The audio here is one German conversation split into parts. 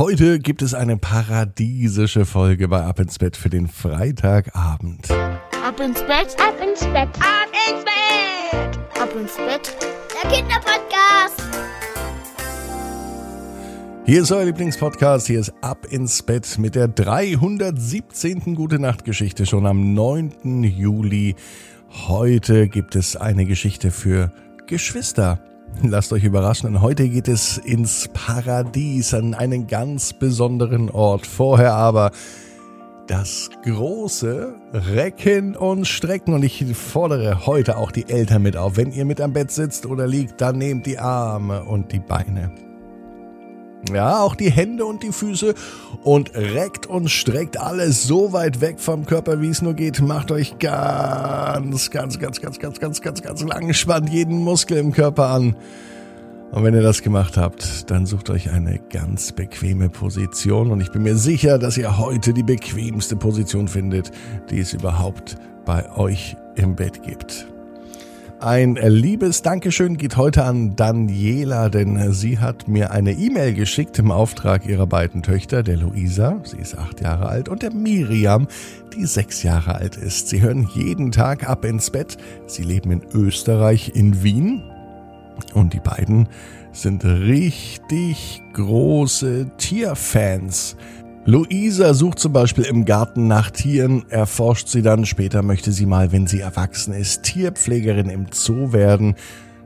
Heute gibt es eine paradiesische Folge bei Ab ins Bett für den Freitagabend. Ab ins Bett, ab ins Bett, ab ins Bett, ab ins Bett. Der Kinderpodcast. Hier ist euer Lieblingspodcast. Hier ist Ab ins Bett mit der 317. Gute Nacht Geschichte schon am 9. Juli. Heute gibt es eine Geschichte für Geschwister. Lasst euch überraschen, heute geht es ins Paradies, an einen ganz besonderen Ort. Vorher aber das große Recken und Strecken. Und ich fordere heute auch die Eltern mit auf. Wenn ihr mit am Bett sitzt oder liegt, dann nehmt die Arme und die Beine. Ja, auch die Hände und die Füße und reckt und streckt alles so weit weg vom Körper, wie es nur geht. Macht euch ganz, ganz, ganz, ganz, ganz, ganz, ganz, ganz lang, spannt jeden Muskel im Körper an. Und wenn ihr das gemacht habt, dann sucht euch eine ganz bequeme Position und ich bin mir sicher, dass ihr heute die bequemste Position findet, die es überhaupt bei euch im Bett gibt. Ein liebes Dankeschön geht heute an Daniela, denn sie hat mir eine E-Mail geschickt im Auftrag ihrer beiden Töchter, der Luisa, sie ist acht Jahre alt, und der Miriam, die sechs Jahre alt ist. Sie hören jeden Tag ab ins Bett. Sie leben in Österreich, in Wien. Und die beiden sind richtig große Tierfans. Luisa sucht zum Beispiel im Garten nach Tieren, erforscht sie dann. Später möchte sie mal, wenn sie erwachsen ist, Tierpflegerin im Zoo werden.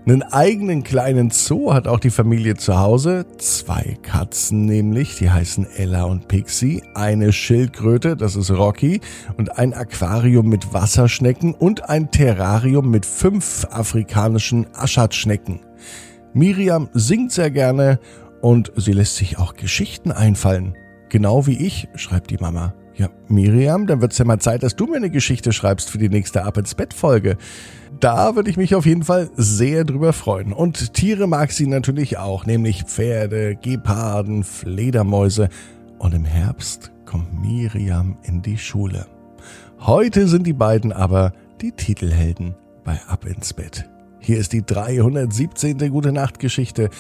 Einen eigenen kleinen Zoo hat auch die Familie zu Hause. Zwei Katzen nämlich, die heißen Ella und Pixie. Eine Schildkröte, das ist Rocky. Und ein Aquarium mit Wasserschnecken und ein Terrarium mit fünf afrikanischen Aschatschnecken. Miriam singt sehr gerne und sie lässt sich auch Geschichten einfallen. Genau wie ich, schreibt die Mama. Ja, Miriam, dann wird's ja mal Zeit, dass du mir eine Geschichte schreibst für die nächste Ab ins Bett Folge. Da würde ich mich auf jeden Fall sehr drüber freuen. Und Tiere mag sie natürlich auch, nämlich Pferde, Geparden, Fledermäuse. Und im Herbst kommt Miriam in die Schule. Heute sind die beiden aber die Titelhelden bei Ab ins Bett. Hier ist die 317. Gute Nacht Geschichte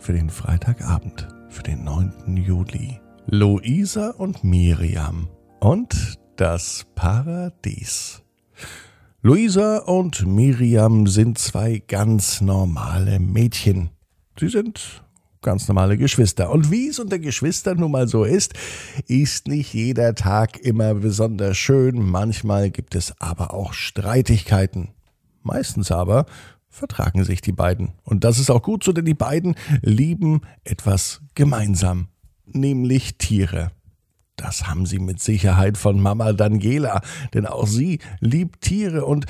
für den Freitagabend, für den 9. Juli. Luisa und Miriam und das Paradies. Luisa und Miriam sind zwei ganz normale Mädchen. Sie sind ganz normale Geschwister. Und wie es unter Geschwistern nun mal so ist, ist nicht jeder Tag immer besonders schön. Manchmal gibt es aber auch Streitigkeiten. Meistens aber vertragen sich die beiden. Und das ist auch gut so, denn die beiden lieben etwas gemeinsam nämlich Tiere. Das haben sie mit Sicherheit von Mama Daniela, denn auch sie liebt Tiere und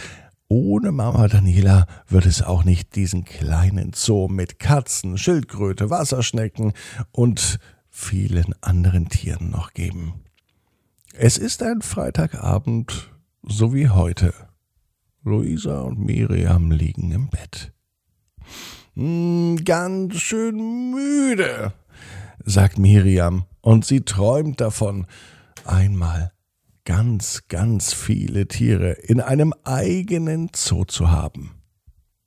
ohne Mama Daniela wird es auch nicht diesen kleinen Zoo mit Katzen, Schildkröte, Wasserschnecken und vielen anderen Tieren noch geben. Es ist ein Freitagabend, so wie heute. Luisa und Miriam liegen im Bett. Hm, ganz schön müde, sagt Miriam, und sie träumt davon, einmal ganz, ganz viele Tiere in einem eigenen Zoo zu haben.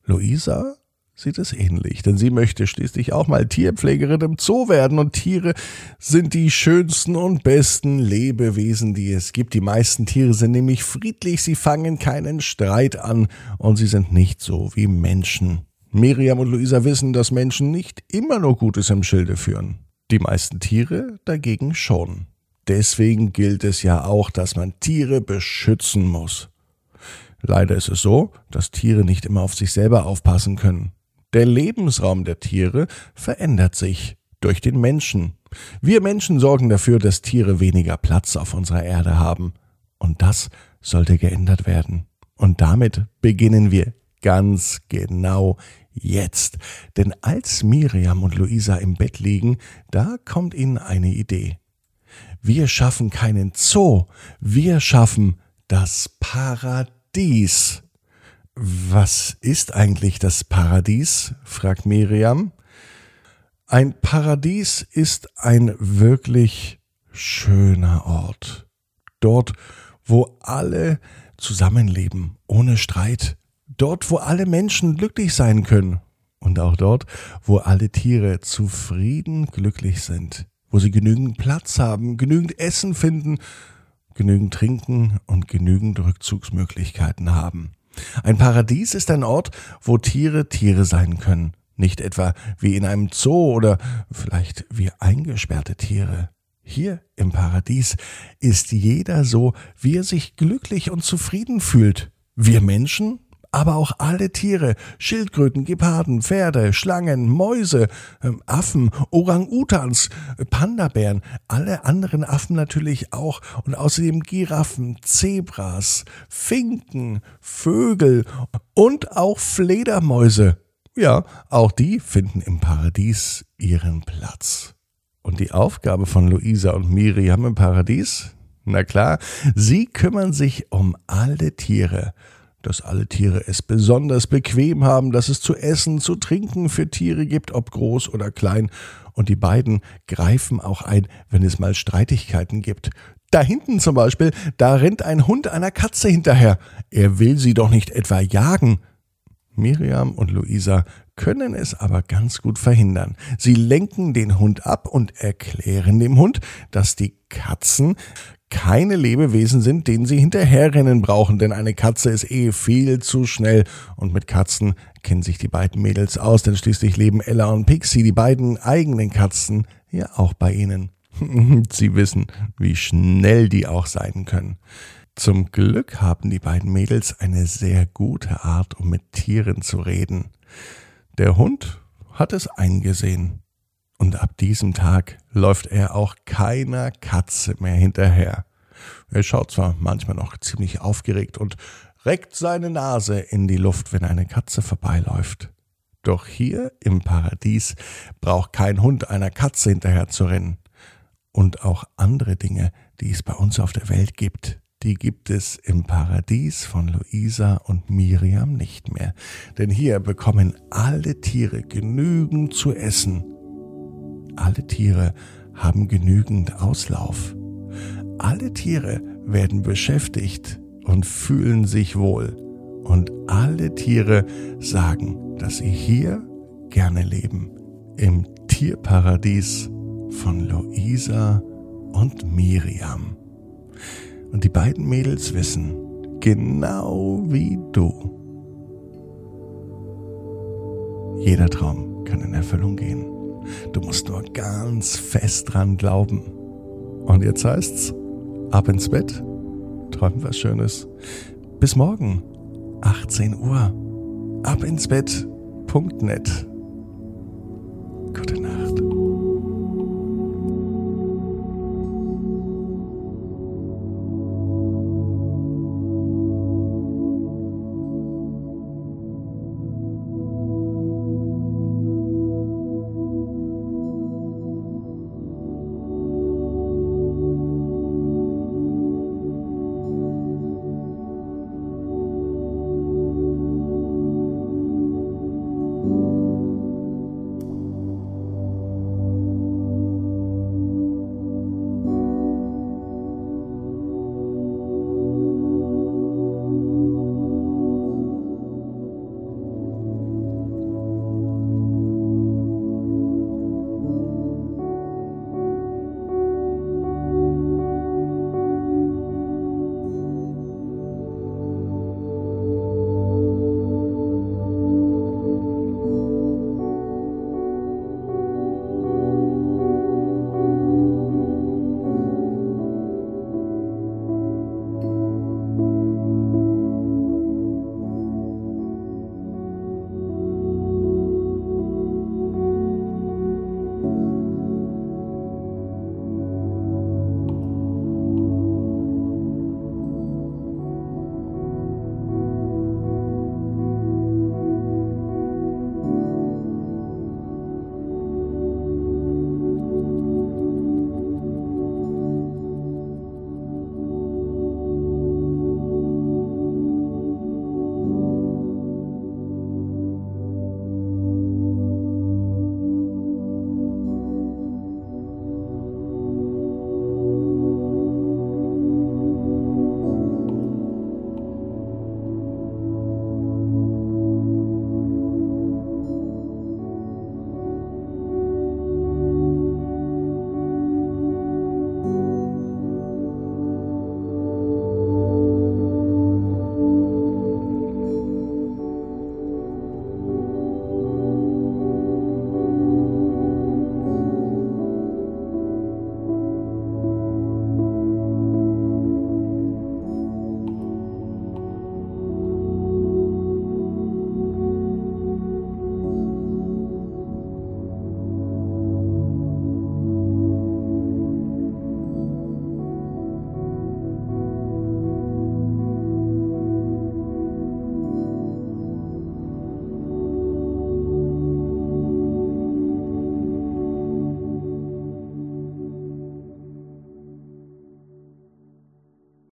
Luisa sieht es ähnlich, denn sie möchte schließlich auch mal Tierpflegerin im Zoo werden und Tiere sind die schönsten und besten Lebewesen, die es gibt. Die meisten Tiere sind nämlich friedlich, sie fangen keinen Streit an und sie sind nicht so wie Menschen. Miriam und Luisa wissen, dass Menschen nicht immer nur Gutes im Schilde führen. Die meisten Tiere dagegen schon. Deswegen gilt es ja auch, dass man Tiere beschützen muss. Leider ist es so, dass Tiere nicht immer auf sich selber aufpassen können. Der Lebensraum der Tiere verändert sich durch den Menschen. Wir Menschen sorgen dafür, dass Tiere weniger Platz auf unserer Erde haben. Und das sollte geändert werden. Und damit beginnen wir ganz genau jetzt. Denn als Miriam und Luisa im Bett liegen, da kommt ihnen eine Idee. Wir schaffen keinen Zoo, wir schaffen das Paradies. Was ist eigentlich das Paradies? fragt Miriam. Ein Paradies ist ein wirklich schöner Ort. Dort, wo alle zusammenleben, ohne Streit, Dort, wo alle Menschen glücklich sein können. Und auch dort, wo alle Tiere zufrieden glücklich sind. wo sie genügend Platz haben, genügend Essen finden, genügend Trinken und genügend Rückzugsmöglichkeiten haben. Ein Paradies ist ein Ort, wo Tiere Tiere sein können, nicht etwa wie in einem Zoo oder vielleicht wie eingesperrte Tiere. Hier im Paradies ist jeder so, wie er sich glücklich und zufrieden fühlt. Wir Menschen aber auch alle Tiere, Schildkröten, Geparden, Pferde, Schlangen, Mäuse, ähm, Affen, Orang-Utans, Pandabären, alle anderen Affen natürlich auch und außerdem Giraffen, Zebras, Finken, Vögel und auch Fledermäuse. Ja, auch die finden im Paradies ihren Platz. Und die Aufgabe von Luisa und Miriam im Paradies? Na klar, sie kümmern sich um alle Tiere dass alle Tiere es besonders bequem haben, dass es zu essen, zu trinken für Tiere gibt, ob groß oder klein, und die beiden greifen auch ein, wenn es mal Streitigkeiten gibt. Da hinten zum Beispiel, da rennt ein Hund einer Katze hinterher. Er will sie doch nicht etwa jagen. Miriam und Luisa können es aber ganz gut verhindern. Sie lenken den Hund ab und erklären dem Hund, dass die Katzen keine Lebewesen sind, denen sie hinterherrennen brauchen, denn eine Katze ist eh viel zu schnell und mit Katzen kennen sich die beiden Mädels aus, denn schließlich leben Ella und Pixie, die beiden eigenen Katzen, ja auch bei ihnen. sie wissen, wie schnell die auch sein können. Zum Glück haben die beiden Mädels eine sehr gute Art, um mit Tieren zu reden. Der Hund hat es eingesehen und ab diesem Tag läuft er auch keiner Katze mehr hinterher. Er schaut zwar manchmal noch ziemlich aufgeregt und reckt seine Nase in die Luft, wenn eine Katze vorbeiläuft. Doch hier im Paradies braucht kein Hund einer Katze hinterher zu rennen. Und auch andere Dinge, die es bei uns auf der Welt gibt, die gibt es im Paradies von Luisa und Miriam nicht mehr. Denn hier bekommen alle Tiere genügend zu essen alle Tiere haben genügend Auslauf. Alle Tiere werden beschäftigt und fühlen sich wohl. Und alle Tiere sagen, dass sie hier gerne leben. Im Tierparadies von Luisa und Miriam. Und die beiden Mädels wissen, genau wie du, jeder Traum kann in Erfüllung gehen. Du musst nur ganz fest dran glauben. Und jetzt heißt's, ab ins Bett, träum was Schönes. Bis morgen, 18 Uhr. Ab